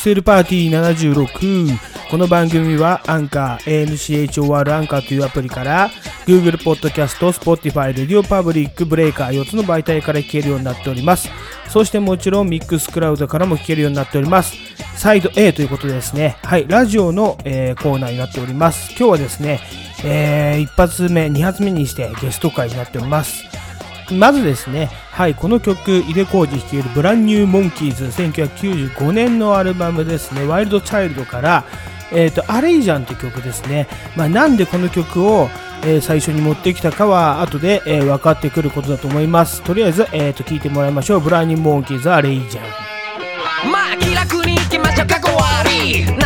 クセルパーティー76。この番組はアンカー、ANCHOR アンカーというアプリから Google Podcast、Spotify、Radio Public、ブレイカー4つの媒体から聞けるようになっております。そしてもちろんミックスクラウドからも聞けるようになっております。サイド A ということでですね、はい、ラジオの、えーコーナーになっております。今日はですね、えー一発目、二発目にしてゲスト会になっております。まずですね、はい、この曲、井出浩二率いるブランニューモンキーズ、1995年のアルバムですね、ワイルドチャイルドから、えっ、と、あれいいじゃんって曲ですね。まあ、なんでこの曲を、えー最初に持ってきたかは、後で、えー分かってくることだと思います。とりあえず、えっ、と、聞いてもらいましょう。ブランニューモンキーズ、あれいいじゃん。まあ気楽に行きましょうかっこ悪い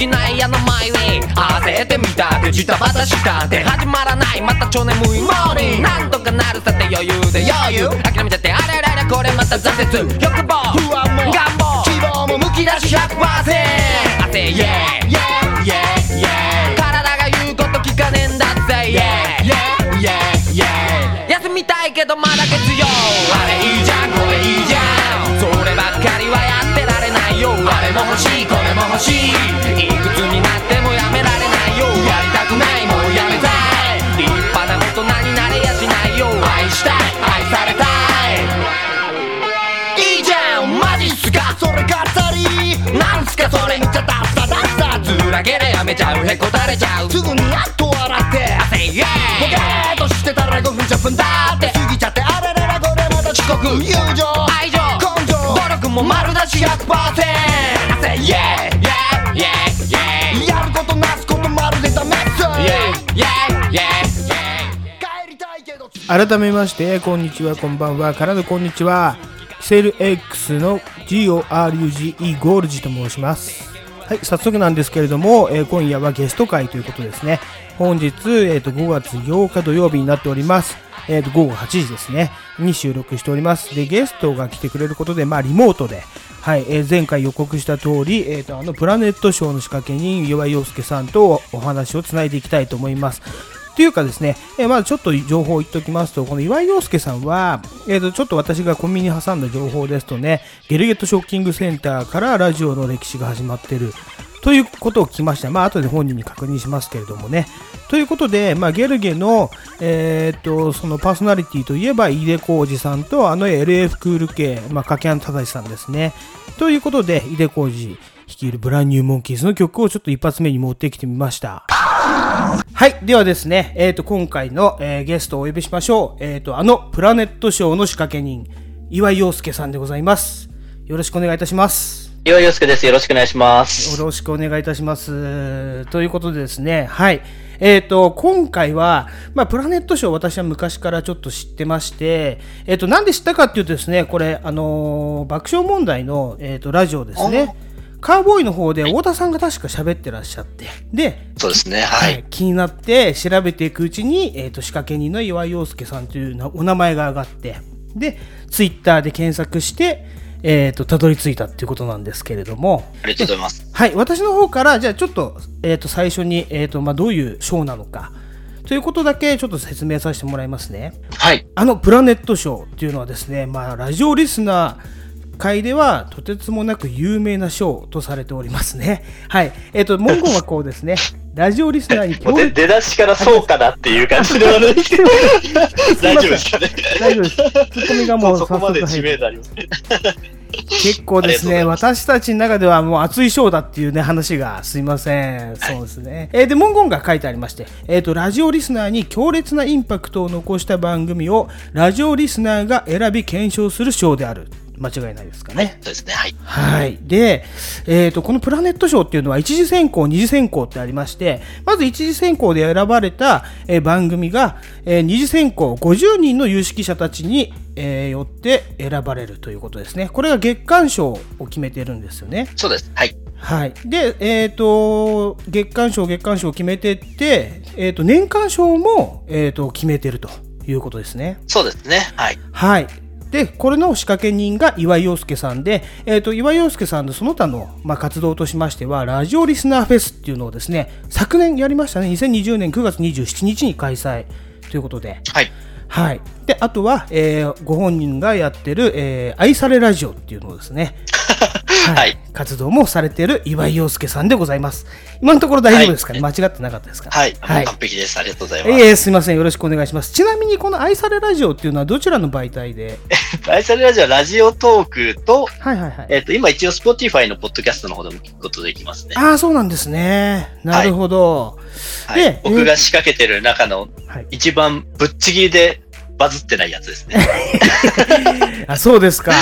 きないあの前に焦ってみたってジタバタしたって始まらない。また超眠いモーニングなんとかなるさって余裕で。余裕。諦めちゃってあれれれこれまた挫折。欲望。不安も。願望。希望もむき出し100%汗イェーイイェーイイェーイイェーイ体が言うこと聞かねえんだぜ。イェーイイェーイイェーイイェーイ休みたいけどまだ月曜。あれいいじゃんこれいいじゃん。そればっかりはやってられないよ。あれも欲しいこれも欲しいめちゃうへこたれちゃう。すぐにやっと笑って。汗イエーイボケーっとしてたら5分10分だって。過ぎちゃってあれれれこれまた遅刻。友情。愛情。根性。努力も丸出し100%汗イエーイイエーイイエーイイエーイ。やることなすことまるでダメっすイエーイイエーイイエーイイエーイ。帰りたいけど改めまして、こんにちは、こんばんは、からのこんにちは。キセル X の GORUGE ゴールジと申します。はい、早速なんですけれども、えー今夜はゲスト会ということですね。本日、えーと5月8日土曜日になっております。えーと午後8時ですね、に収録しております。で、ゲストが来てくれることで、まあ、リモートで、はい、えー前回予告した通り、えーと、あの、プラネットショーの仕掛け人、岩井陽介さんとお話をつないでいきたいと思います。というかですね、えーまずちょっと情報を言っておきますと、この岩井陽介さんは、えーと、ちょっと私がコンビニに挟んだ情報ですとね、ゲルゲットショッキングセンターからラジオの歴史が始まってる。ということを聞きました。まあ、後で本人に確認しますけれどもね。ということで、まあ、ゲルゲの、えー、と、そのパーソナリティといえば、井出浩二さんと、あの LF クール系、まあ、掛谷忠さんですね。ということで、井出浩二率いるブランニューモンキーズの曲をちょっと一発目に持ってきてみました。はい。ではですね、えっ、と、今回の、えーゲストをお呼びしましょう。えっ、と、あの、プラネットショーの仕掛け人、岩井陽介さんでございます。よろしくお願いいたします。岩井陽介です。よろしくお願いします。よろしくお願いいたします。ということでですね、はい。えっ、と、今回は、まあ、プラネットショー私は昔からちょっと知ってまして、えっ、と、なんで知ったかっていうとですね、これ、あのー爆笑問題の、えっ、と、ラジオですね。カーボーイの方で太田さんが確か喋ってらっしゃって、で、そうですね。はい。気になって調べていくうちに、えー、と仕掛け人の岩井陽介さんというなお名前が上がってでツイッターで検索して、えー、とたどり着いたっていうことなんですけれどもありがとうございます。はい私の方からじゃあちょっと,、えー、と最初に、えーとまあ、どういうショーなのかということだけちょっと説明させてもらいますね。はい。あのプラネットショーっていうのはですね、まあ、ラジオリスナー界ではとてつもなく有名なショーとされておりますね。はい。えっ、と、文言はこうですね。ラジオリスナーにもう出出だしからそうかなっていう感じではないけど。大丈夫ですかね。大丈夫です。ツッコミがもうそこまで知名度ありますね。結構ですね、私たちの中ではもう熱いショーだっていうね、話がすいません。そうですね。えーで、文言が書いてありまして、えっ、と、ラジオリスナーに強烈なインパクトを残した番組を、ラジオリスナーが選び検証するショーである。間違いないですかね。そうですね。はい。はい。で、えっ、と、このプラネット賞っていうのは一次選考、二次選考ってありまして、まず一次選考で選ばれた、えー番組が、えー二次選考50人の有識者たちに、えーよって選ばれるということですね。これが月間賞を決めてるんですよね。そうです。はい。はい。で、えっ、と、月間賞、月間賞を決めてって、えっ、と、年間賞も、えっ、と、決めてるということですね。そうですね。はい。はい。で、これの仕掛け人が岩井陽介さんで、えっ、と、岩井陽介さんのその他の、まあ、活動としましては、ラジオリスナーフェスっていうのをですね、昨年やりましたね。2020年9月27日に開催ということで。はい。はい。で、あとは、えーご本人がやってる、えー愛されラジオっていうのをですね、はい。活動もされている岩井陽介さんでございます。今のところ大丈夫ですかね、間違ってなかったですか？はい。はい完璧です。ありがとうございます。ええすみません。よろしくお願いします。ちなみに、この愛されラジオっていうのはどちらの媒体で？愛されラジオはラジオトークと、はいはいはい。えっ、と、今一応 Spotify のポッドキャストの方でも聞くことできますね。ああ、そうなんですね。なるほど。はいで。僕が仕掛けてる中のはい。一番ぶっちぎりでバズってないやつですね。あ、そうですか。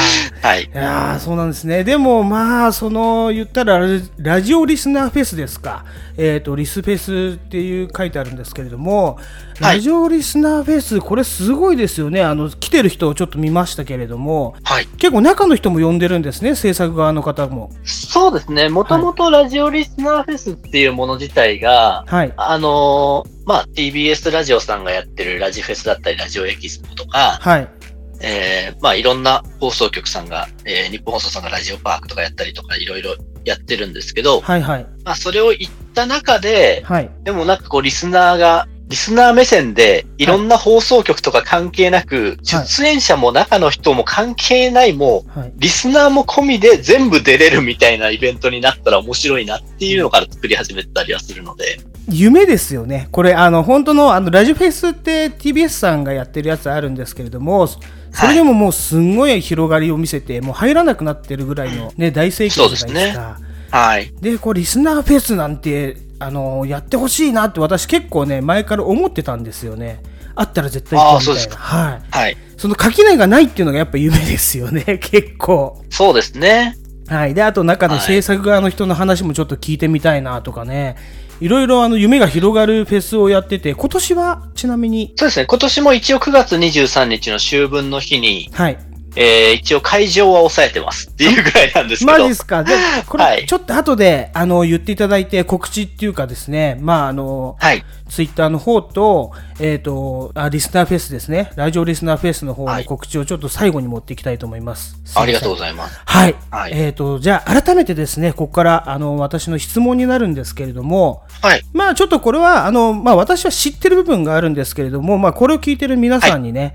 はい。いやーそうなんですね。でも、まあ、その、言ったらラジ、ラジオリスナーフェスですか。えっ、と、リスフェスっていう書いてあるんですけれども、はいラジオリスナーフェス、これすごいですよね。あの、来てる人をちょっと見ましたけれども、はい。結構中の人も呼んでるんですね、制作側の方も。そうですね。もともとラジオリスナーフェスっていうもの自体が、はい。あのーまあ、TBS ラジオさんがやってるラジフェスだったり、ラジオエキスポとか、はい。えーまあ、いろんな放送局さんが、えー日本放送さんがラジオパークとかやったりとか、いろいろやってるんですけど、はいはい。まあ、それを言った中で、はい。でもなんかこう、リスナーが、リスナー目線で、いろんな放送局とか関係なく、はい出演者も中の人も関係ないもう、はい。リスナーも込みで全部出れるみたいなイベントになったら面白いなっていうのから作り始めたりはするので、夢ですよね。これ、あの、本当の、あの、ラジオフェスって TBS さんがやってるやつあるんですけれども、それでももうすんごい広がりを見せて、もう入らなくなってるぐらいのね、大盛況じゃないですか。はい。でこうリスナーフェスなんてあのやってほしいなって私結構ね前から思ってたんですよね。あったら絶対行こうみたいな。あーそうですか。はい。はい。その垣根がないっていうのがやっぱ夢ですよね 結構。そうですね。はい。であと中の制作側の人の話もちょっと聞いてみたいなとかね、いろいろあの夢が広がるフェスをやってて今年はちなみに？そうですね。今年も一応9月23日の秋分の日に、はいえー、一応会場は抑えてますっていうぐらいなんですけど。マジですか？でこはいれちょっと後であの言っていただいて告知っていうかですねまああのはい。ツイッターの方と、えっ、とあ、リスナーフェスですね。ラジオリスナーフェスの方の告知をちょっと最後に持っていきたいと思います。ありがとうごいざいます。はい。はいえっ、と、じゃあ、改めてですね、ここから、あの、私の質問になるんですけれども、はい。まあ、ちょっとこれは、あの、まあ、私は知ってる部分があるんですけれども、まあ、これを聞いてる皆さんにね、はい、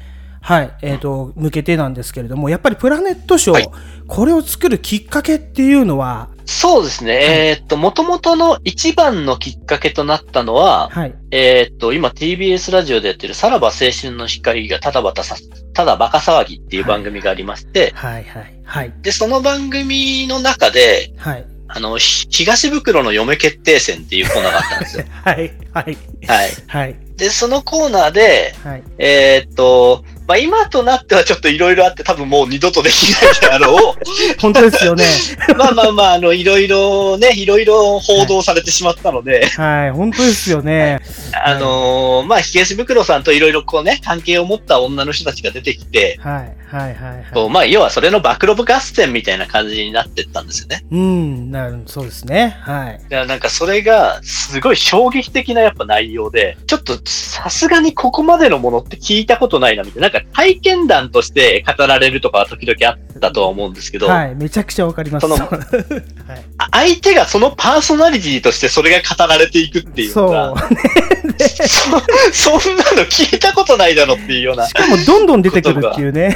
えっ、と、向けてなんですけれども、やっぱりプラネットショー、はい。これを作るきっかけっていうのは、そうですね。えーっと、元々の一番のきっかけとなったのは、はい、えーっと、今 TBS ラジオでやってるさらば青春の光がただばたさ、ただバカ騒ぎっていう番組がありまして、はい、はい、はい、で、その番組の中で、はい、あの、ひ東袋の嫁決定戦っていうコーナーがあったんですよ。はい、はい、はい。はい、で、そのコーナーで、はい、えーっと、まあ、今となってはちょっといろいろあって多分もう二度とできないであろう。本当ですよね。まあまあまあ、あの、いろいろね、いろいろ報道されてしまったので、はい、本当ですよね。あのーまあ、東袋さんといろいろこうね、関係を持った女の人たちが出てきて、はい、はい、はい、はこうまあ、要はそれの暴露合戦みたいな感じになってったんですよね。い。うん、なる、そうですね。はい。だからなんかそれが、すごい衝撃的なやっぱ内容で、ちょっとさすがにここまでのものって聞いたことないなみたいな、か体験談として語られるとかは時々あったとは思うんですけど、はい、めちゃくちゃわかります。そのはい、あ相手がそのパーソナリティとしてそれが語られていくっていうのそうが、。そ そんなの聞いたことないだろっていうようなし、かもどんどん出てくるっていうね。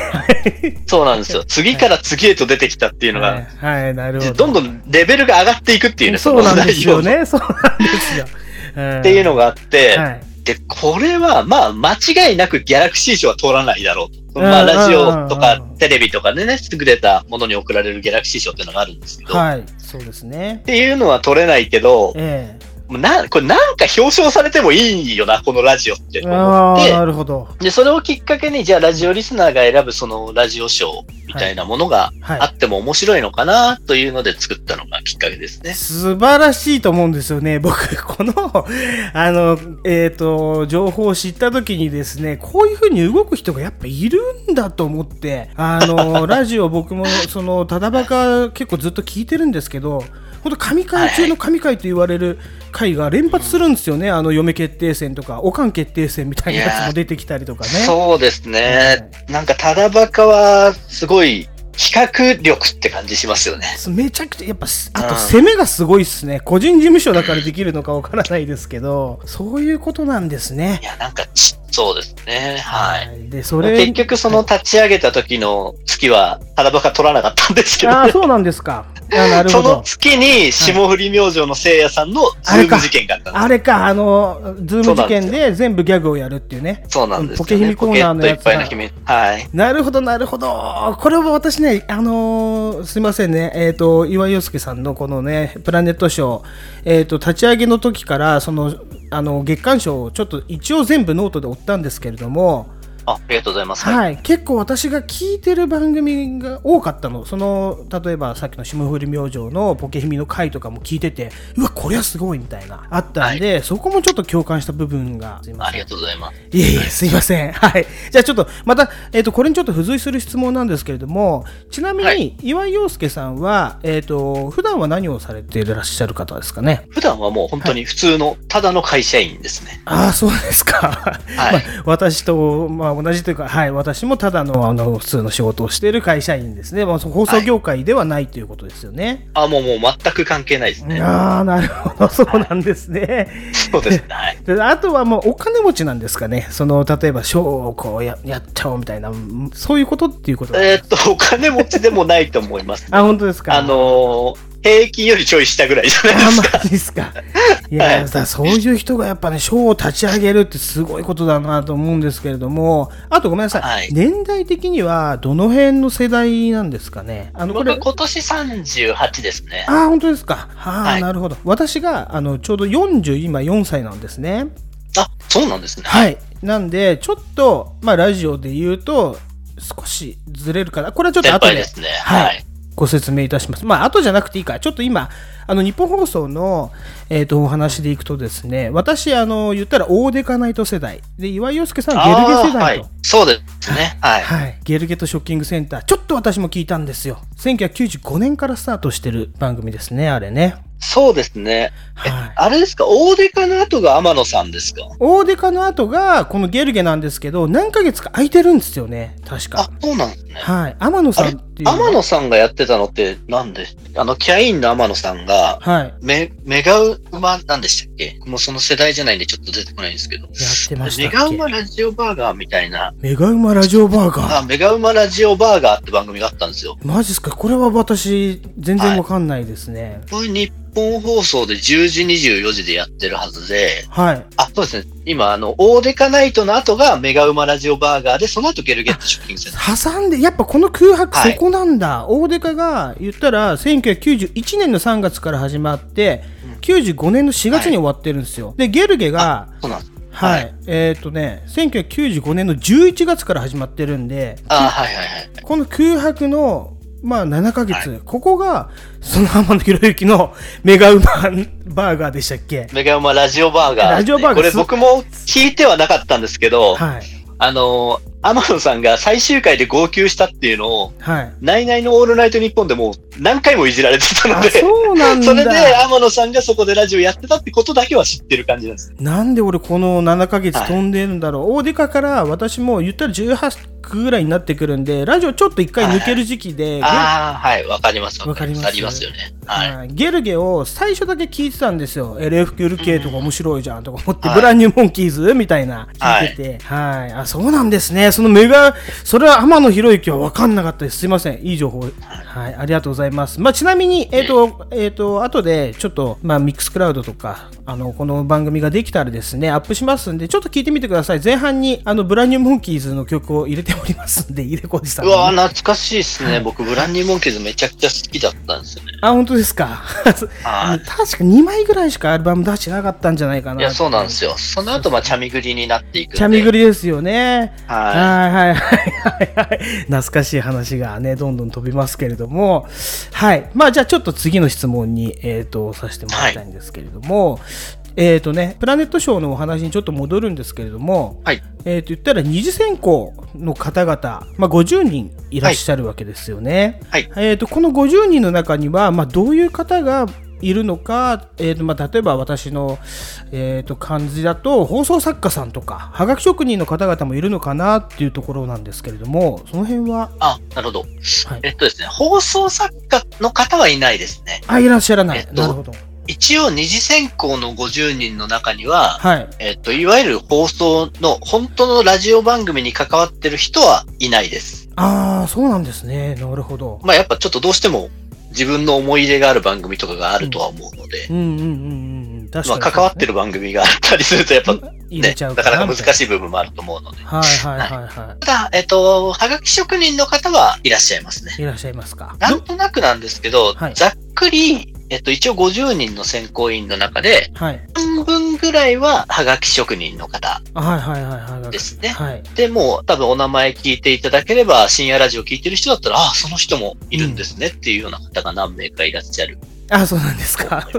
そうなんですよ。次から次へと出てきたっていうのはいが、、はい、なるほど。どんどんレベルが上がっていくっていうね、そうなんですよね。そうなんですよ。っっていうのがあって、はい。で、これは、まあ、間違いなくギャラクシー賞は通らないだろうと。まあ、うんラジオとかうんテレビとかでね、優れたものに贈られるギャラクシー賞っていうのがあるんですけど、っはい、そうですね。ていうのは取れないけど、えもうな、これなんか表彰されてもいいよな、このラジオってえ。思って、なるほど。で、それをきっかけに、じゃあラジオリスナーが選ぶそのラジオ賞みたいなものがはいあっても面白いのかな、というので作ったのがきっかけですね。素晴らしいと思うんですよね。僕、この、あの、えっ、と、情報を知った時にですね、こういう風に動く人がやっぱいるんだと思って、あの、ラジオ僕も、その、ただばか結構ずっと聞いてるんですけど、本当神回中の神回と言われる回が連発するんですよね。あの、嫁決定戦とか、おかん決定戦みたいなやつも出てきたりとかね。そうですね。なんか、ただバカは、すごい、企画力って感じしますよね。めちゃくちゃ、やっぱ、あとうん攻めがすごいっすね。個人事務所だからできるのかわからないですけど、そういうことなんですねい。や、なんか、ちっそうですね。はい。い。で、それ。結局その立ち上げた時の月は、ただばか取らなかったんですけど、ああ、そうなんですか。あなるそのほど。月に霜降り明星のせいやさんのズーム事件があったんですあれか、あの、ズーム事件で全部ギャグをやるっていうね。そうなんですよ、ね。ポケヒミコーナーのやつ。はい。なるほど、なるほど。これは私ね、あのーすいませんね、えっ、と、岩井葉介さんのこのね、プラネットショー、えっ、と、立ち上げの時から、その、あの、月刊賞をちょっと一応全部ノートで追ったんですけれども、あありがとうございます。はい、結構私が聞いてる番組が多かったの。その、例えばさっきの霜降り明星のポケヒミの回とかも聞いてて、うわ、これはすごいみたいな、あったんで、そこもちょっと共感した部分が、すいませんありが。とうございます。いえいえ、すいません。はい。じゃあちょっと、また、えっ、と、これにちょっと付随する質問なんですけれども、ちなみに、はい岩井陽介さんは、えっ、と、普段は何をされていらっしゃる方ですかね？普段はもう本当に普通の、ただの会社員ですね。ああ、そうですか。はい まあ私と、まあ、同じというか、はい、私もただの、あの、普通の仕事をしている会社員ですね。まあ、放送業界ではないということですよね。あ、もうもう全く関係ないですね。ああ、なるほど、そうなんですね。そうですね。はい。であとはもうお金持ちなんですかね。その、例えば、ショーをこうややっちゃおうみたいな、うんそういうことっていうことえーっと、お金持ちでもないと思います、あ、本当ですか？あのー平均よりちょい下ぐらいじゃないあ、ですか。マジですか。いや、はいだからそういう人がやっぱね、ショーを立ち上げるってすごいことだなと思うんですけれども、あとごめんなさい。はい年代的にはどの辺の世代なんですかね？あの、これ僕、今年38ですね。ああ、本当ですか。はあ、はいなるほど。私が、あの、ちょうど40、今4歳なんですね。あ、そうなんですね。はい。なんで、ちょっと、まあ、ラジオで言うと、少しずれるかな。これはちょっと先後で。輩ですね。はいはい。ご説明いたします。まあ、後じゃなくていいから、ちょっと今、あの、日本放送の、えっ、と、お話でいくとですね、私、あの、言ったら、大デカナイト世代。で、岩井陽介さんはゲルゲ世代と。い。そうですね。はい。はい。ゲルゲとショッキングセンター。ちょっと私も聞いたんですよ。1995年からスタートしてる番組ですね、あれね。そうですね。えはい。あれですか？大デカの後が天野さんですか？大デカの後が、このゲルゲなんですけど、何ヶ月か空いてるんですよね、確かあ。、そうなんですね。はい。天野さんっていう。天野さんがやってたのってなんであの、キャインの天野さんが、はい。メ、メガウマなんでしたっけ？もうその世代じゃないんでちょっと出てこないんですけど。やってましたメガウマラジオバーガーみたいな、メガウマラジオバーガー。あ、メガウマラジオバーガーって番組があったんですよ。マジっすか？これは私、全然わかんないですね。これ日本放送で10時24時でやってるはずで、はい。あ、そうですね。今、あの、大デカナイトの後がメガウマラジオバーガーで、その後ゲルゲットショッキングセンター。挟んで、やっぱこの空白はいそこなんだ。大デカが言ったら、1991年の3月から始まって、95年の4月に終わってるんですよ。で、ゲルゲが、そうなんです。はい、はいえっ、とね、1995年の11月から始まってるんで、あ、はいはいはい。この空白の、まあ、7ヶ月、ここが、その天野博之のメガウマバーガーでしたっけ？メガウマラジオバーガー、ラジオバーガー。これ僕も聞いてはなかったんですけど、はい。あの、天野さんが最終回で号泣したっていうのを、はい。ナイナイのオールナイトニッポンでもう何回もいじられてたのあ、で、そうなんだ。それで天野さんがそこでラジオやってたってことだけは知ってる感じなんです。なんで俺この7ヶ月飛んでるんだろう、大デカから私も言ったら18区ぐらいになってくるんでラジオちょっと一回抜ける時期で、ああ、はい、わかります。わかりますありますよね。はい。はいゲルゲを最初だけ聞いてたんですよ LFQLK とか面白いじゃんとか思って、はいブランニューモンキーズみたいな聞いててはい、あそうなんですねそのメガそれは天野博之は分かんなかったですすいませんいい情報はいありがとうございますまあちなみにえっ、とえっ、と後でちょっとまあミックスクラウドとかあのこの番組ができたらですねアップしますんでちょっと聞いてみてください前半にあのブランニューモンキーズの曲を入れておりますんで入れこじさんにうわー懐かしいですね。僕、ブランニューモンキーズめちゃくちゃ好きだったんですよね。あ本当ですか？はい確か2枚ぐらいしかアルバム出してなかったんじゃないかないや、そうなんですよ。その後、まあ、チャミグリになっていく。チャミグリですよね。ははいはいはいはいはい。懐かしい話がね、どんどん飛びますけれども。はい。まあじゃあちょっと次の質問に、えっ、と、させてもらいたいんですけれども、えっ、とね、プラネットショーのお話にちょっと戻るんですけれども、はい。えっ、と言ったら二次選考の方々、まあ50人いらっしゃるわけですよね。はい。えー、とこの50人の中には、まあ、どういう方がいるのか、えーとまあ、例えば私の、えー、と感じだと放送作家さんとかはがき職人の方々もいるのかなっていうところなんですけれどもその辺は？あ、なるほど。はいえっとですね、放送作家の方はいないですね。あいらっしゃらない、えっとなるほど一応二次選考の50人の中には、はい。えっと、いわゆる放送の本当のラジオ番組に関わってる人はいないです。ああ、そうなんですね。なるほど。まあやっぱちょっとどうしても自分の思い入れがある番組とかがあるとは思うので、うんうんうんうんうん。確かに、まあ関わってる番組があったりするとやっぱね、なかなか難い。しい部分もあると思うので。はいはいはいはただ、えっと、はがき職人の方はいらっしゃいますね。い。いらっしゃいますか。なんとなくなんですけど、はいざっくり、えっと、一応50人の選考委員の中で、はい。半分ぐらいははがき職人の方あはいはいはいはい。ですね。はい。で、もう多分お名前聞いていただければ、深夜ラジオ聞いてる人だったら、ああ、その人もいるんですねっていうような方が何名かいらっしゃるあ、そうなんですとか。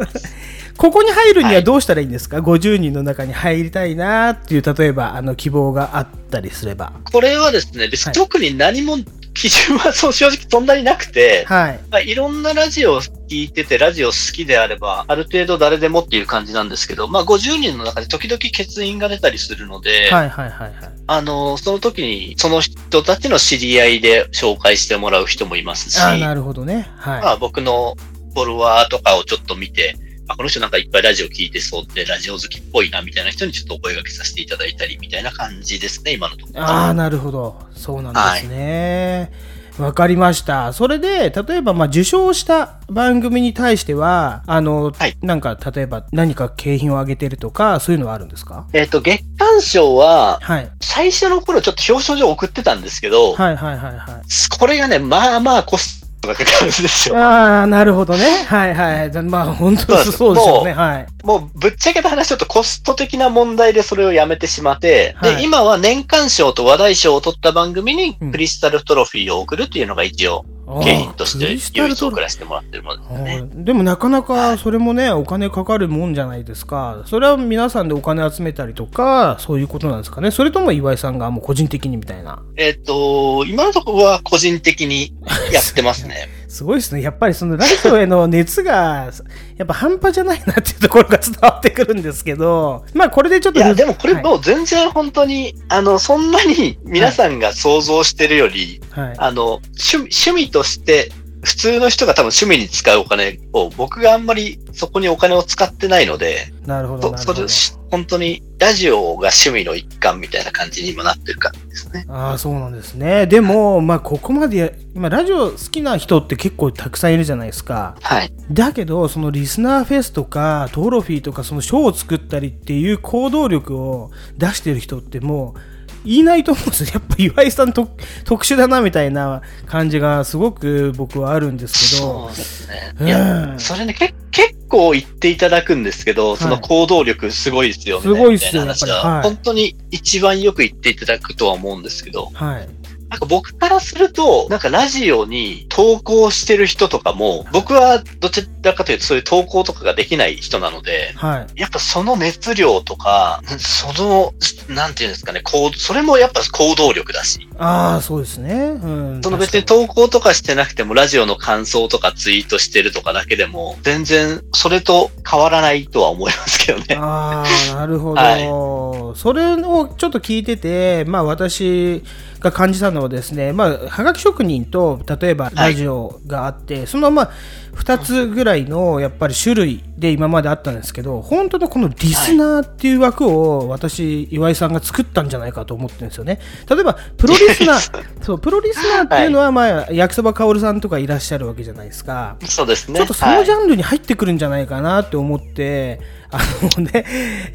ここに入るにはどうしたらいいんですか、?50 人の中に入りたいなっていう、例えば、あの、希望があったりすれば。これはですね、別はいに特に何も基準はそう正直そんなになくて、はい。まあ、いろんなラジオを聞いてて、ラジオ好きであれば、ある程度誰でもっていう感じなんですけど、まあ50人の中で時々欠員が出たりするので、はいはいはいはい。あの、その時にその人たちの知り合いで紹介してもらう人もいますし、あなるほどね。はい。まあ僕のフォロワーとかをちょっと見て、あこの人なんかいっぱいラジオ聞いてそうで、ラジオ好きっぽいなみたいな人にちょっとお声掛けさせていただいたりみたいな感じですね、今のところ。ああ、なるほど。そうなんですね。わ、かりました。それで、例えば、まあ、受賞した番組に対しては、あの、はいなんか、例えば、何か景品をあげてるとか、そういうのはあるんですか？えっ、と、月間賞は、はい。最初の頃ちょっと表彰状送ってたんですけど、はいはいはいはい。これがね、まあまあコストがかかるんですよ。ああ、なるほどね。はいはい。まあ、本当にそうですよね。はい。もうぶっちゃけた話ちょっとコスト的な問題でそれをやめてしまって、はいで、今は年間賞と話題賞を取った番組にうんクリスタルトロフィーを送るっていうのが一応、景品として唯一送らせてもらってるものでね。ーでもなかなかそれもね、お金かかるもんじゃないですか。それは皆さんでお金集めたりとか、そういうことなんですかね。それとも岩井さんがもう個人的にみたいな。えっ、と、今のところは個人的にやってますね。すごいですね。やっぱりそのラジオへの熱が、やっぱ半端じゃないなっていうところが伝わってくるんですけど、まあこれでちょっと。いや、でもこれはいもう全然本当に、あの、そんなに皆さんが想像してるより、はい。あの、趣味、趣味として、普通の人が多分趣味に使うお金を、僕があんまりそこにお金を使ってないので、なるほど。そなるほどそれし本当にラジオが趣味の一環みたいな感じに今なってる感じですね。ああ、そうなんですね。でも、まあここまでや、今ラジオ好きな人って結構たくさんいるじゃないですか。はい。だけど、そのリスナーフェスとか、トロフィーとか、その賞を作ったりっていう行動力を出してる人ってもう、いないと思うんですよ。やっぱ岩井さんと特殊だなみたいな感じがすごく僕はあるんですけそどう。ですね。うんいや、それね、け結構言っていただくんですけど、その行動力すごいですよね。すごいっすよみたな話はやっぱりはい本当に一番よく言っていただくとは思うんですけど、はい。なんか僕からすると、なんかラジオに投稿してる人とかも、僕はどちらかというとそういう投稿とかができない人なので、はい。やっぱその熱量とか、その、なんていうんですかね、こう、それもやっぱ行動力だし、ああ、そうですね。うん。その別に確投稿とかしてなくても、ラジオの感想とかツイートしてるとかだけでも、全然それと変わらないとは思いますけどね。ああ、なるほど、はそれをちょっと聞いてて、まあ私が感じたのはですね、まあ、はがき職人と、例えばラジオがあって、そのまあ、2つぐらいのやっぱり種類で今まであったんですけど、本当のこのリスナーっていう枠を私、岩井さんが作ったんじゃないかと思ってるんですよね。例えば、プロリスナー、そう、プロリスナーっていうのは、まあ、焼きそばかおるさんとかいらっしゃるわけじゃないですか。そうですね。ちょっとそのジはいャンルに入ってくるんじゃないかなって思って、あのね、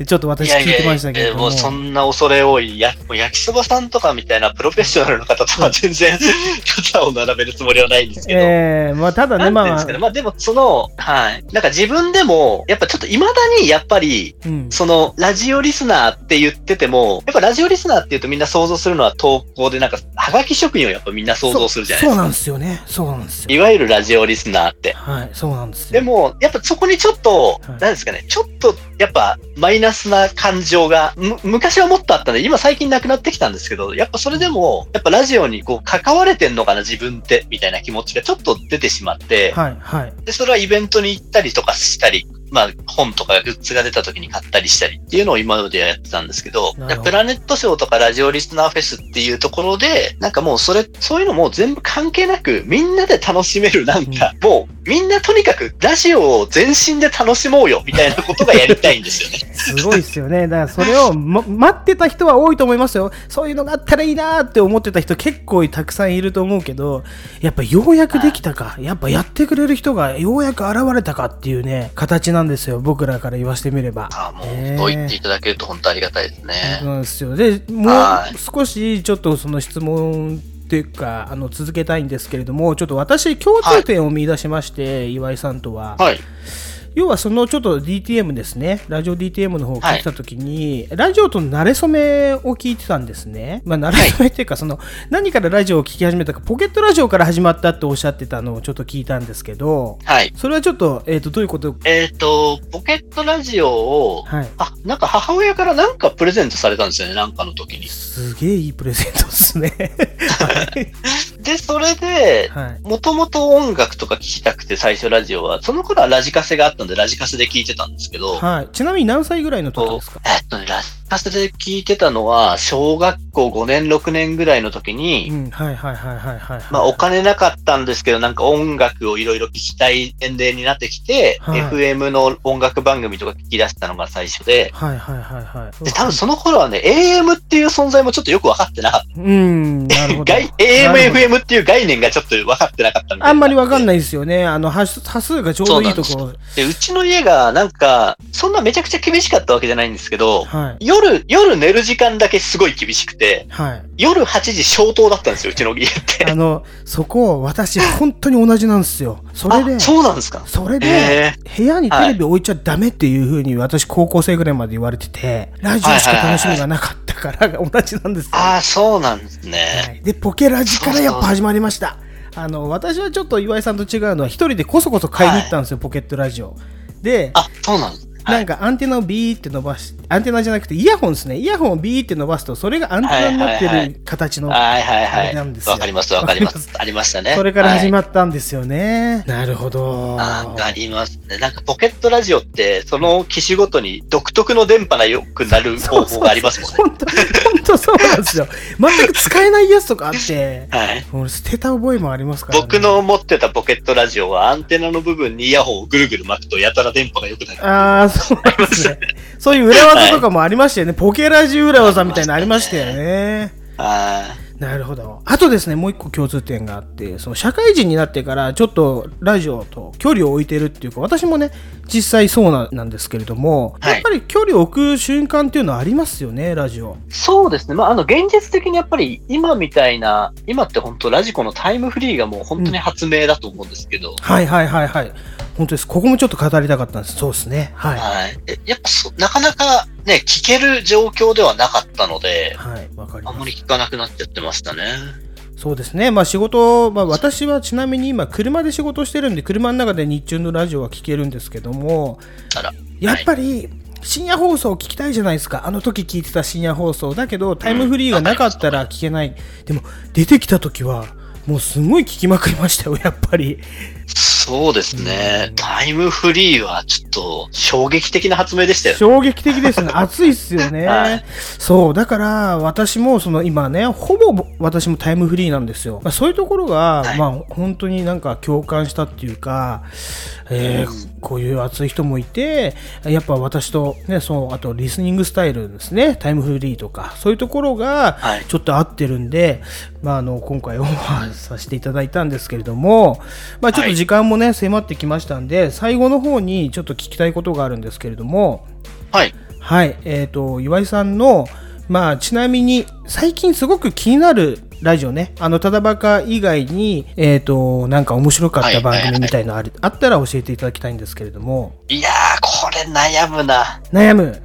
ちょっと私聞いてましたけれども。もうそんな恐れ多い、や、焼きそばさんとかみたいなプロフェッショナルの方とは全然 肩を並べるつもりはないんですけど。ええまあただね、まあ。まあでもその、はい。なんか自分でも、やっぱちょっと未だにやっぱり、うん、その、ラジオリスナーって言ってても、やっぱラジオリスナーって言うとみんな想像するのは投稿で、なんか、はがき職人をやっぱみんな想像するじゃないですか。そうなんですよね。そうなんですよ。いわゆるラジオリスナーって。はい、そうなんですよ。でも、やっぱそこにちょっと、はいなんですかね、ちょっと、やっぱ、マイナスな感情が、む、昔はもっとあったんで、今最近なくなってきたんですけど、やっぱそれでも、やっぱラジオにこう、関われてんのかな、自分って、みたいな気持ちがちょっと出てしまって、はい、はい。で、それはイベントに行ったりとかしたり、まあ本とかグッズが出た時に買ったりしたりっていうのを今まではやってたんですけど、どプラネットショーとかラジオリスナーフェスっていうところで、なんかもうそれ、そういうのも全部関係なく、みんなで楽しめる、なんか、もうみんなとにかくラジオを全身で楽しもうよ、みたいなことがやりたいんですよね。すごいですよね。だからそれを、ま、待ってた人は多いと思いますよ。そういうのがあったらいいなーって思ってた人結構たくさんいると思うけど、やっぱようやくできたか、やっぱやってくれる人がようやく現れたかっていうね、形なんですよ。僕らから言わせてみれば。ああ、もねう、そう言っていただけると本当ありがたいですね。そうなんですよ。で、もうはい少しちょっとその質問っていうか、あの続けたいんですけれども、ちょっと私、共通点を見出しまして、岩井さんとは。はい。要はそのちょっと DTM ですね、ラジオ DTM の方を聞いてたときに、ラジオとの慣れ初めを聞いてたんですね。まあ、慣れ初めっていうか、その、何からラジオを聞き始めたか、ポケットラジオから始まったっておっしゃってたのをちょっと聞いたんですけど、はい。それはちょっと、えっ、と、どういうこと？えっ、と、ポケットラジオを、はい。あ、なんか母親からなんかプレゼントされたんですよね、なんかの時に。すげえいいプレゼントですね。で、それで、はい。もともと音楽とか聞きたくて最初ラジオは、その頃はラジカセがあったんでラジカセで聞いてたんですけど、はい。ちなみに何歳ぐらいの時ですか？えっとね、ラジカセで聞いてたのは、小学校5年、6年ぐらいの時に、うん、はいはいはいはいはい。まあお金なかったんですけど、なんか音楽をいろいろ聞きたい年齢になってきて、はい FM の音楽番組とか聞き出したのが最初で、はいはいはいはい。で、多分その頃はね、AM っていう存在もちょっとよく分かってなかった。うん、なるほど。外 AM、FM っていう概念がちょっと分かってなかったみたいあんまりわかんい。ないですよね。あの、波数がちょうどいいところ。で、うちの家がなんか、そんなめちゃくちゃ厳しかったわけじゃないんですけど、はい。夜、夜寝る時間だけすごい厳しくて、はい。夜8時消灯だったんですよ、うちの家って。あの、そこ、私、本当に同じなんですよ。それであ、、そうなんですか？それでへ、部屋にテレビ置いちゃダメっていう風に私、高校生ぐらいまで言われてて、ラジオしか楽しみがなかったから、同じなんですよ。ああ、そうなんですね。はいで、ポケラジからやっぱ始まりました。あの、私はちょっと岩井さんと違うのは、一人でこそこそ買いに行ったんですよ、ポケットラジオ。で、あ、そうなんです。はないんかアンテナをビーって伸ばし、アンテナじゃなくてイヤホンですね。イヤホンをビーって伸ばすと、それがアンテナになってる形の、あれはい。なんですよわかりますわかります。ありましたね。それから始っまったんですよね。なるほど。あわかりますね。なんかポケットラジオって、その機種ごとに独特の電波が良くなる方法がありますもんね。本当本当そうなんですよ。全く使えないやつとかあって、はい。俺捨てた覚えもありますから、ね。僕の持ってたポケットラジオはアンテナの部分にイヤホンをぐるぐる巻くとやたら電波が良くなる。ああ、そうですね。そういう裏技とかもありましたよね。ポケラジ裏技みたいなのありましたよね。あなるほど。あとですね、もう一個共通点があって、その社会人になってからちょっとラジオと距離を置いてるっていうか、私もね、実際そうななんですけれども、はいやっぱり距離を置く瞬間っていうのはありますよね、ラジオ。そうですね。まあ、あの、現実的にやっぱり今みたいな、今って本当ラジコのタイムフリーがもう本当に発明だと思うんですけど、はいはいはいはい。本当です。ここもちょっと語りたかったんです。そうですね。はい。はい。えやっぱそ、なかなかね、聞ける状況ではなかったので、はい、わかりま。あんますり聞かなくなっちゃってましたね。そうですね。まあ仕事、まあ私はちなみに今車で仕事してるんで、車の中で日中のラジオは聞けるんですけども。やっぱり深夜放送聞きたいじゃないですか。あの時聞いてた深夜放送。だけどタイムフリーがなかったら聞けない。でも出てきた時は、もうすごい聞きまくりましたよ、やっぱり。そうですねうん。タイムフリーはちょっと衝撃的な発明でしたよね。衝撃的ですね。熱いっすよね。はいそう。だから、私も、その今ね、ほぼ私もタイムフリーなんですよ。まあ、そういうところが、はいまあ、本当になんか共感したっていうか、えーうんこういう熱い人もいて、やっぱ私と、ね、そう、あとリスニングスタイルですね。タイムフリーとか、そういうところが、はい。ちょっと合ってるんで、まあ、あの今回オファーさせていただいたんですけれども、まあ、ちょっと時間もね、迫ってきましたんで最後の方にちょっと聞きたいことがあるんですけれども。はい。はい。えっ、と岩井さんのまあちなみに最近すごく気になるラジオね。あのただバカ以外にえっ、となんか面白かった番組みたいのある、あったら教えていただきたいんですけれども。いやー、これ悩むな。悩む。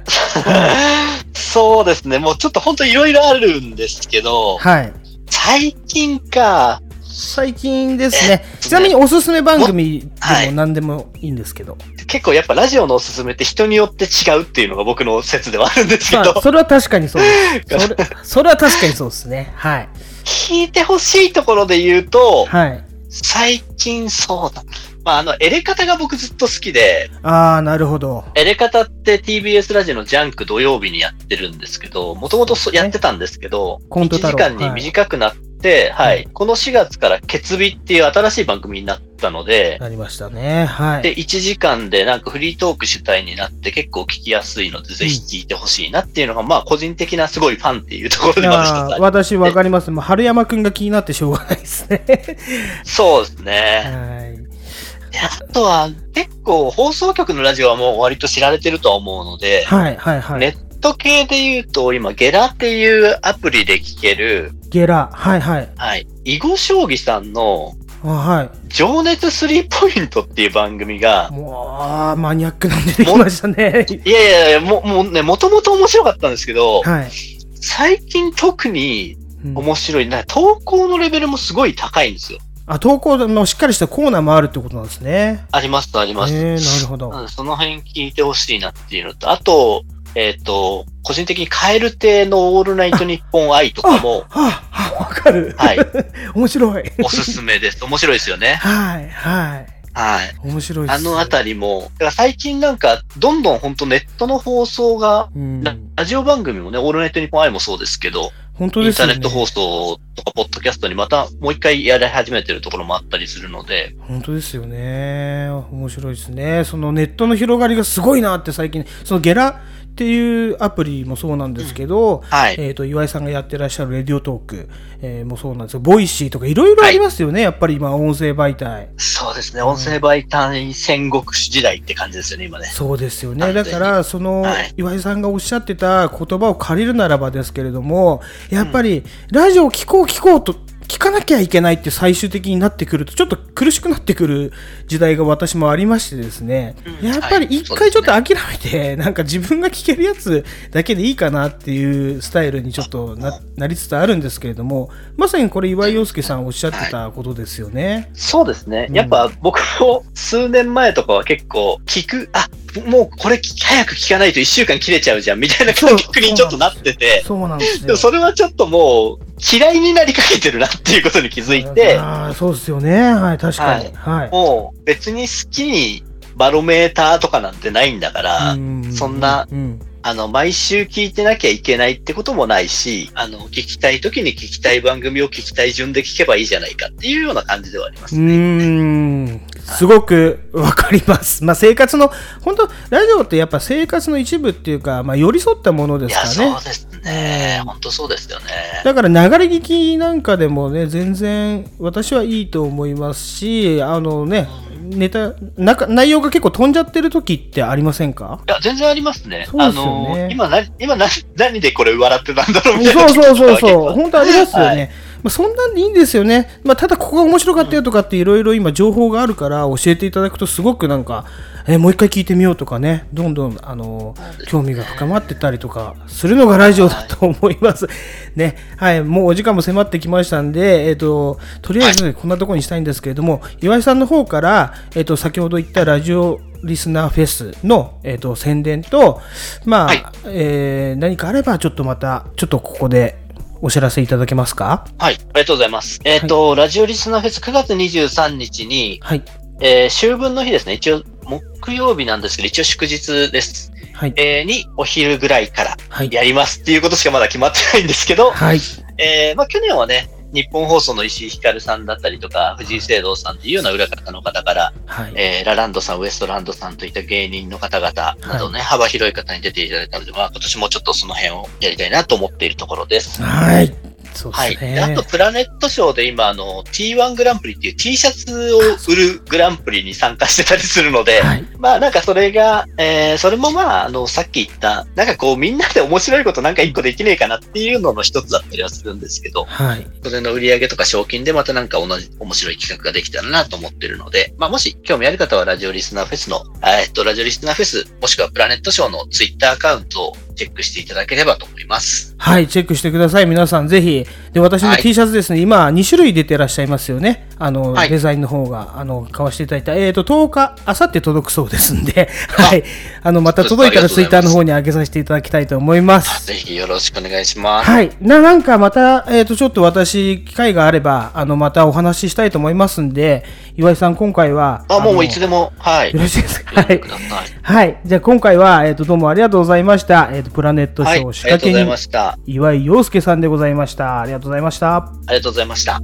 そうですね。もうちょっと本当いろいろあるんですけど、はい。最近か、最近ですねえちなみにおすすめ番組ではいも何でもいいんですけど、結構やっぱラジオのおすすめって人によって違うっていうのが僕の説ではあるんですけどまあ、、それは確かにそうです。それそれは確かにそうですね。はい。聞いてほしいところで言うと、はい。最近そうだ。まあ、あの、エレカタが僕ずっと好きで、ああ、なるほど。エレカタって TBS ラジオのジャンク土曜日にやってるんですけど、もともとやってたんですけど、1コント太郎時間に短くなって、はい、この4月から決日っていう新しい番組になったので、なりましたね。はい。で、1時間でなんかフリートーク主体になって結構聞きやすいので、ぜひ聞いてほしいなっていうのが、まあ、個人的なすごいファンっていうところいでまず私わかります。もう春山くんが気になってしょうがないですね。そうですね。はい。であとは、結構放送局のラジオはもう割と知られてるとは思うので、はい、はい、はい。ネット系で言うと、今、ゲラっていうアプリで聞ける、ゲラ。はい、はい。はい、囲碁将棋さんのあはい。情熱スリーポイントっていう番組が、もう、マニアックなんでできましたね。いやいやいや、もう、もうね、もともと面白かったんですけど、はい。最近特にうん面白い。な投稿のレベルもすごい高いんですよ。あ、投稿のしっかりしたコーナーもあるってことなんですね。あります、あります。えー、なるほど。その辺聞いてほしいなっていうのと、あと、えっ、と、個人的にカエル亭のオールナイトニッポン愛とかも、はあ、わかる。はい、面白い。おすすめです。面白いですよね。はい、はい。はい。面白い。あのあたりも、だから最近なんか、どんどん本当ネットの放送が、うん、ララジオ番組もね、オールナイトニッポン愛もそうですけど、本当ですよね。ターネット放送とか、ポッドキャストにまたもう一回やり始めてるところもあったりするので、本当ですよね。面白いですね。そのネットの広がりがすごいなって最近、そのゲラっていうアプリもそうなんですけど、はい。えっ、と、岩井さんがやってらっしゃるレディオトーク、えーもそうなんですよ。ボイシーとかいろいろありますよね。やっぱり今、音声媒体。そうですね、音声媒体戦国時代って感じですよね、今ね。そうですよね。だから、その、はい岩井さんがおっしゃってた言葉を借りるならばですけれども、やっぱり、ラジオを聞こう聞こうと、聞かなきゃいけないって最終的になってくると、ちょっと苦しくなってくる時代が私もありましてですね、うん。やっぱりはい。一回ちょっと諦めて、なんか自分が聞けるやつだけでいいかなっていうスタイルにちょっとななりつつあるんですけれども、まさにこれ岩井陽介さんおっしゃってたことですよね。そうですね。うんやっぱ僕も数年前とかは結構聞く、あ、もうこれ早く聞かないと一週間切れちゃうじゃんみたいな感覚にちょっとなってて、そうなんです。それはちょっともう嫌いになりかけてるなっていうことに気づいて、あーそうですよね。はい、確かに。はい。もう別に好きにバロメーターとかなんてないんだから、うんそんなうんあの、毎週聞いてなきゃいけないってこともないし、あの、聞きたい時に聞きたい番組を聞きたい順で聞けばいいじゃないかっていうような感じではありますうね。ーん、すごくわかります。まあ生活の、本当ラジオってやっぱ生活の一部っていうか、まあ寄り添ったものですからねそう。ですね。本当そうですよね。だから流れ聞きなんかでもね、全然私はいいと思いますし、あのね、ネタ、なか内容が結構飛んじゃってる時ってありませんか？いや、全然ありますね。すよねあの、今何、今何、何でこれ笑ってたんだろうみたいな。そうそうそうそう、う。本当ありますよね。はいまあ、そんなんでいいんですよね。まあ、ただ、ここが面白かったよとかっていろいろ今、情報があるから教えていただくと、すごくなんか、えもう一回聞いてみようとかね、どんどん、あの、興味が深まってたりとかするのがラジオだと思います。ね、はい、もうお時間も迫ってきましたんで、えっ、と、とりあえずこんなところにしたいんですけれども、岩井さんの方から、えっ、と、先ほど言ったラジオリスナーフェスの、えっ、と、宣伝と、まあ、はい。えー何かあれば、ちょっとまた、ちょっとここでお知らせいただけますか？はい、ありがとうございます。えっ、と、ラジオリスナーフェス9月23日に、はい。えー秋分の日ですね。一応、木曜日なんですけど、一応祝日です。はい。えーに、お昼ぐらいからはい。やりますっていうことしかまだ決まってないんですけど、はい。えーまあ去年はね、日本放送の石井ひかるさんだったりとか、藤井聖堂さんっていうような裏方の方から、はい。えーラランドさん、ウエストランドさんといった芸人の方々などね、幅広い方に出ていただいたので、まあ今年もちょっとその辺をやりたいなと思っているところです。はい。そうはい。ですね。であと、プラネットショーで今、あの、T1 グランプリっていう T シャツを売るグランプリに参加してたりするので、はい。まあなんかそれが、えーそれもまあ、あの、さっき言った、なんかこうみんなで面白いことなんか一個できねえかなっていうのの一つだったりはするんですけど、はい。それの売り上げとか賞金でまたなんか同じ面白い企画ができたらなと思ってるので、まあもし興味ある方はラジオリスナーフェスの、えーっと、ラジオリスナーフェス、もしくはプラネットショーのツイッターアカウントをチェックしていただければと思います。はい、チェックしてください。皆さんぜひ。で、私のはい T シャツですね、今2種類出てらっしゃいますよね。あの、はいデザインの方が、あの、買わせていただいた、えっ、と、10日、あさって届くそうですんで、はい。あの、また届いたらツイッターの方に上げさせていただきたいと思います。ぜひよろしくお願いします。はい。な、なんかまた、えっ、と、ちょっと私、機会があれば、あの、またお話ししたいと思いますんで、岩井さん、今回は、あ、ものういつでも、はい。よろしいですか？はい。はい。じゃあ、今回は、えっ、と、どうもありがとうございました。えっ、と、プラネットシはい。あョー仕掛け人、ました。あ岩井陽介さんでございました。ありがとうございました。りがとうございました。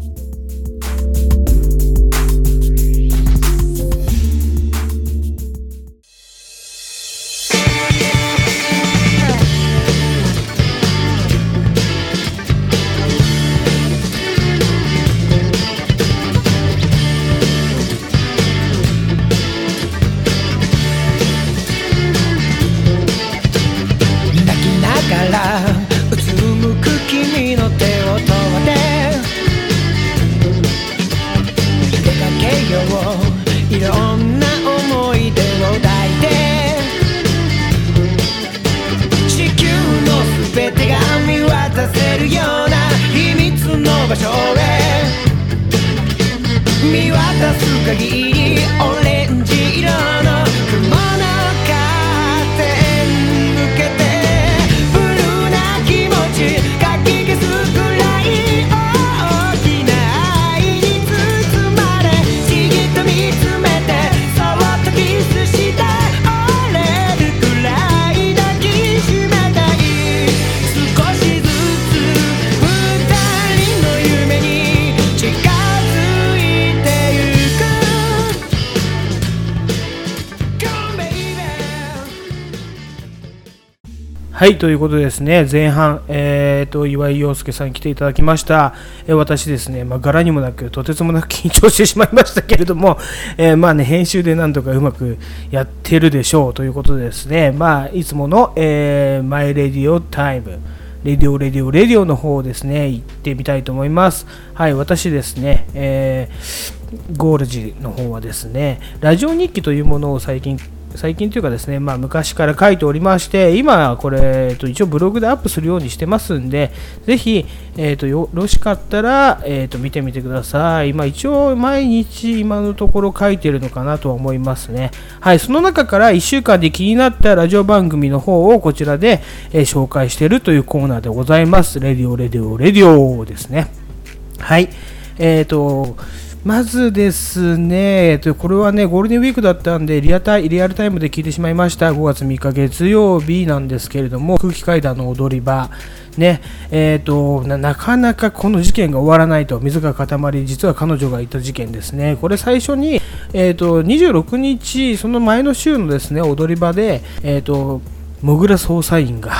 はい、ということですね、前半、えー、と岩井葉介さんに来ていただきました。えー私ですね、まあ、柄にもなく、とてつもなく 緊張してしまいましたけれども、えーまあね、編集でなんとかうまくやってるでしょうということでですね、まあ、いつもの、えー、 My Radio Time、Radio、Radio、Radio の方ですね、行ってみたいと思います。はい、私ですね、えーゴールジの方はですね、ラジオ日記というものを最近、最近というかですね、まあ、昔から書いておりまして、今これ、えっと一応ブログでアップするようにしてますんで、ぜひ、えっとよろしかったら、えっと見てみてください。まあ、一応、毎日今のところ書いてるのかなとは思いますね。はい、その中から1週間で気になったラジオ番組の方をこちらで、えー紹介しているというコーナーでございます。 Radio、Radio、Radio ですね。はい。えっ、と、まずですね、これはね、ゴールデンウィークだったんでリアタイ、リアルタイムで聞いてしまいました。5月3日月曜日なんですけれども、空気階段の踊り場、ね、えーとな、かなかこの事件が終わらないと、水が固まり、実は彼女がいた事件ですね。これ最初に、えーと、26日、その前の週のですね、踊り場で、えーと、もぐら捜査員が、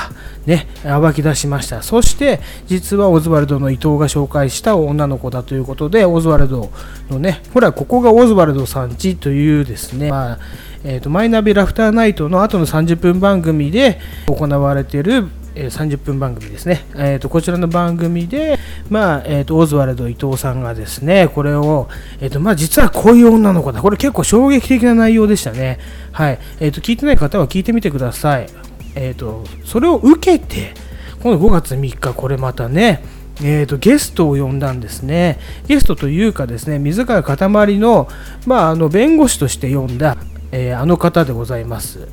ね、暴き出しました。そして、実はオズワルドの伊藤が紹介した女の子だということで、オズワルドのね、ほら、ここがオズワルドさんちというですね、まあ、えーとマイナビラフターナイトの後の30分番組で行われている、30分番組ですね、えーとこちらの番組で、まあえー、とオズワルド伊藤さんがですねこれを、えーとまあ、実はこういう女の子だ。これ結構衝撃的な内容でしたね、はい。えー、と聞いてない方は聞いてみてください、えー、とそれを受けてこの5月3日これまたねえー、とゲストを呼んだんですね。ゲストというかですね、水川かたまりの,、まあ、あの弁護士として呼んだ、えーあの方でございます。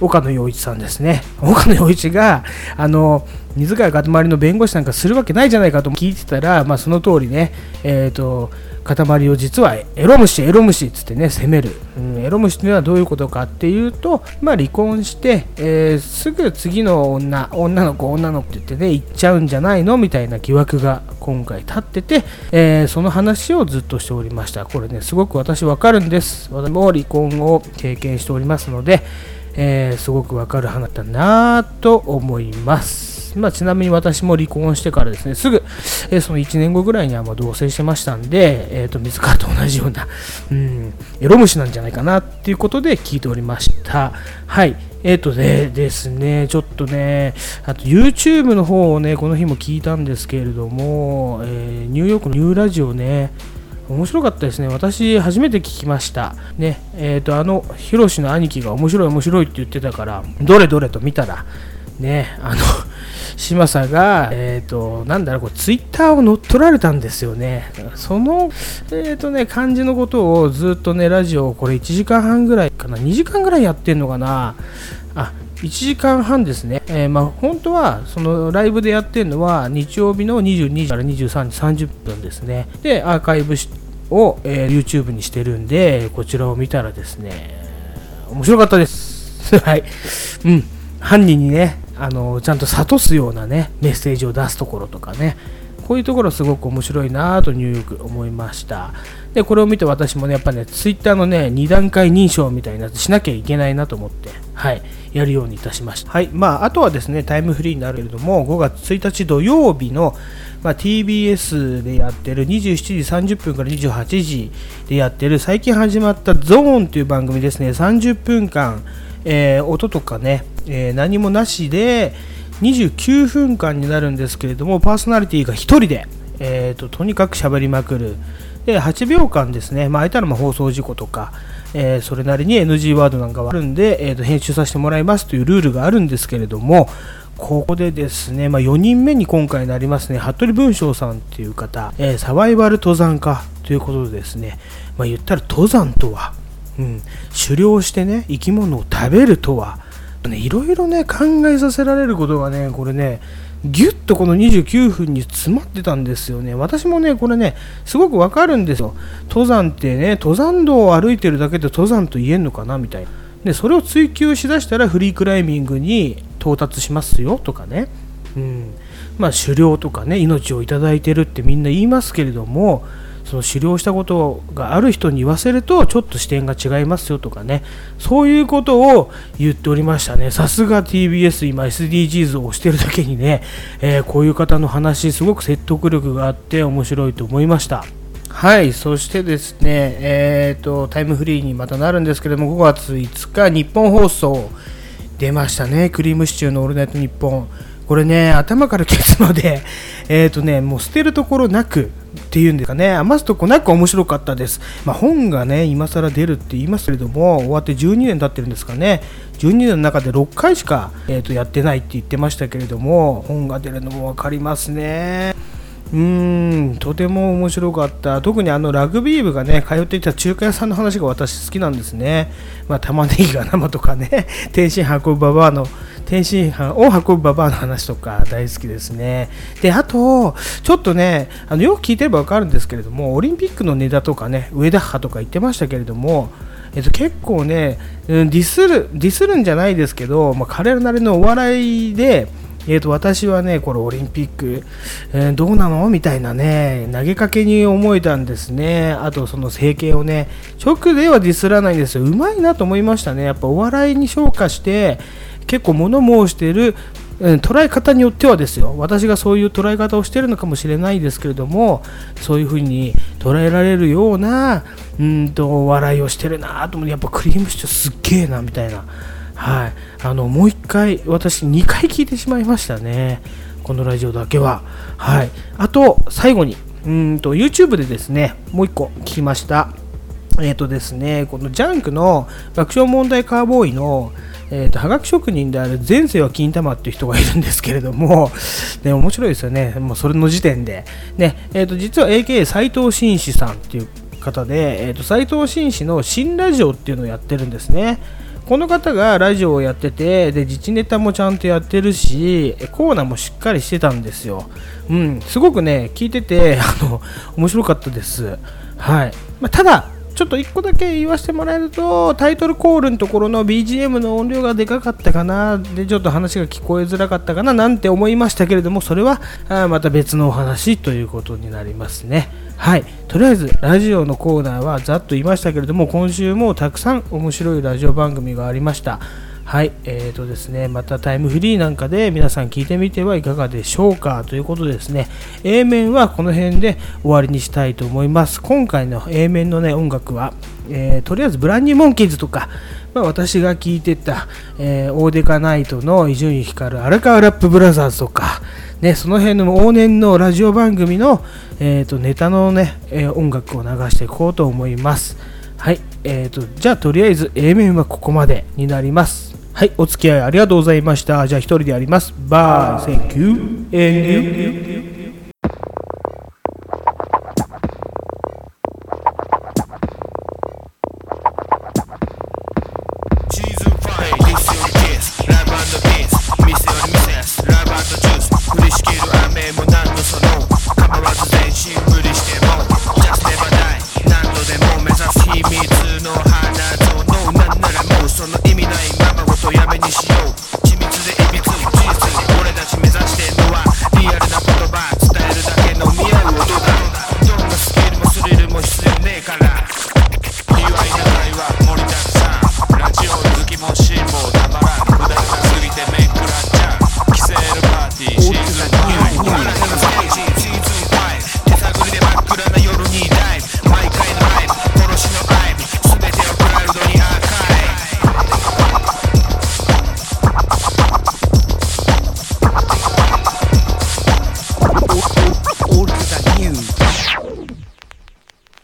岡野陽一さんですね。岡野陽一が、あの、水川かたまりの弁護士なんかするわけないじゃないかと聞いてたら、まあ、その通りね、えっ、と、塊を実はエロ虫、エロ虫っつってね、責める。うん、エロ虫というのはどういうことかっていうと、まあ、離婚して、えーすぐ次の女、女の子、女の子って言ってね、行っちゃうんじゃないのみたいな疑惑が今回立ってて、えーその話をずっとしておりました。これね、すごく私わかるんです。私も離婚を経験しておりますので、えーすごくわかる話だなと思います。まあ、ちなみに私も離婚してからですね、すぐ、えーその1年後ぐらいにはま同棲してましたんで、えーと水川と同じような、うん、エロ虫なんじゃないかなっていうことで聞いておりました。はい。えっ、とね、ですね、ちょっとね、あと YouTube の方をね、この日も聞いたんですけれども、えーニューヨークのニューラジオね、面白かったですね。私、初めて聞きました。ね、えっ、と、あの、ヒロシの兄貴が面白い面白いって言ってたから、どれどれと見たら、ね、あの、嶋佐が、えっ、と、なんだろう、こうツイッターを乗っ取られたんですよね。その、えっ、とね、感じのことをずっとね、ラジオ、これ1時間半ぐらいかな、2時間ぐらいやってんのかな。あ、1時間半ですね。えー、まあ、本当は、そのライブでやってるのは、日曜日の22時から23時30分ですね。で、アーカイブを、えー、YouTube にしてるんで、こちらを見たらですね、面白かったです。はい。うん。犯人にね、あのちゃんと諭すようなねメッセージを出すところとかね。こういうところすごく面白いなとニューヨーク思いました。でこれを見て私もねやっぱねツイッターのね2段階認証みたいなやつしなきゃいけないなと思ってはいやるようにいたしました。はいまああとはですねタイムフリーになるけれども5月1日土曜日のまあ、TBS でやってる27時30分から28時でやってる最近始まったゾーンという番組ですね。30分間えー、音とかね、えー、何もなしで29分間になるんですけれどもパーソナリティが1人で、えーと、とにかく喋りまくる。で8秒間ですね、まあ、相手の放送事故とか、えー、それなりに NG ワードなんかはあるんで、えーと、編集させてもらいますというルールがあるんですけれどもここでですね、まあ、4人目に今回なりますね、服部文章さんっていう方、えー、サバイバル登山家ということでですね、まあ、言ったら登山とは、うん、狩猟してね生き物を食べるとは、ね、いろいろね考えさせられることがねこれねぎゅっとこの29分に詰まってたんですよね。私もね、これね、すごくわかるんですよ。登山ってね、登山道を歩いてるだけで登山と言えんのかなみたいな。で、それを追求しだしたらフリークライミングに到達しますよとかね。うん。まあ、狩猟とかね、命をいただいてるってみんな言いますけれども、その狩猟したことがある人に言わせるとちょっと視点が違いますよとかね。そういうことを言っておりましたね。さすが TBS 今 SDGs を推してるだけにね、えー、こういう方の話すごく説得力があって面白いと思いました。はいそしてですねえっ、ー、とタイムフリーにまたなるんですけども5月5日日本放送出ましたね。クリームシチューのオールナイトニッポン。これね頭から消すのでえっ、とねもう捨てるところなくっていうんですかね、余すとこなく面白かったです。まあ、本がね、今更出るって言いますけれども、終わって12年経ってるんですかね、12年の中で6回しか、えー、とやってないって言ってましたけれども、本が出るのも分かりますね。うーん、とても面白かった。特にあのラグビー部がね、通っていた中華屋さんの話が私好きなんですね。まあ、玉ねぎが生とかね、天津運ぶババアの天津飯を運ぶババアの話とか大好きですね。で、あと、ちょっとね、あのよく聞いてればわかるんですけれども、オリンピックのネタとかね、上田派とか言ってましたけれども、えっと、結構ね、ディスる、ディスるんじゃないですけど、まあ、彼らなりのお笑いで、えー、と私はね、これオリンピック、えー、どうなのみたいなね、投げかけに思えたんですね。あと、その整形をね、直ではディスらないんですよ。うまいなと思いましたね。やっぱお笑いに昇華して、結構物申している、捉え方によってはですよ。私がそういう捉え方をしているのかもしれないですけれどもそういうふうに捉えられるようなうんと笑いをしてるなと思ってやっぱクリームシチューすっげえなみたいな。はい。あのもう1回私2回聞いてしまいましたね。このラジオだけは。はい。あと最後にうんと YouTube でですねもう1個聞きました。えっ、ー、とですねこのジャンクの爆笑問題カーボーイのえーと、はがき職人である前世は金玉っていう人がいるんですけれども、ね、面白いですよね、もうそれの時点で。ねえーと、実は AK 斎藤紳士さんっていう方で、えーと、斎藤紳士の新ラジオっていうのをやってるんですね。この方がラジオをやってて、で、自治ネタもちゃんとやってるし、コーナーもしっかりしてたんですよ。うん、すごくね、聞いてて、あの、面白かったです。はい。まあ、ただ、ちょっと1個だけ言わせてもらえると、タイトルコールのところの BGM の音量がでかかったかな、で、ちょっと話が聞こえづらかったかな、なんて思いましたけれども、それはあまた別のお話ということになりますね。はい。とりあえず、ラジオのコーナーはざっと言いましたけれども、今週もたくさん面白いラジオ番組がありました。はい、えーとですね、またタイムフリーなんかで皆さん聞いてみてはいかがでしょうか？ということですね、A 面はこの辺で終わりにしたいと思います。今回の A 面のね、音楽は、えー、とりあえずブランニーモンキーズとか、まあ、私が聞いてた、えー、オーデカナイトの伊集院光荒川ラップブラザーズとか、ね、その辺の往年のラジオ番組の、えーと、ネタのね、えー、音楽を流していこうと思います。はい、えーと、じゃあとりあえず A 面はここまでになります。はい、お付き合いありがとうございました。じゃあ一人でやります。バイ、Thank you,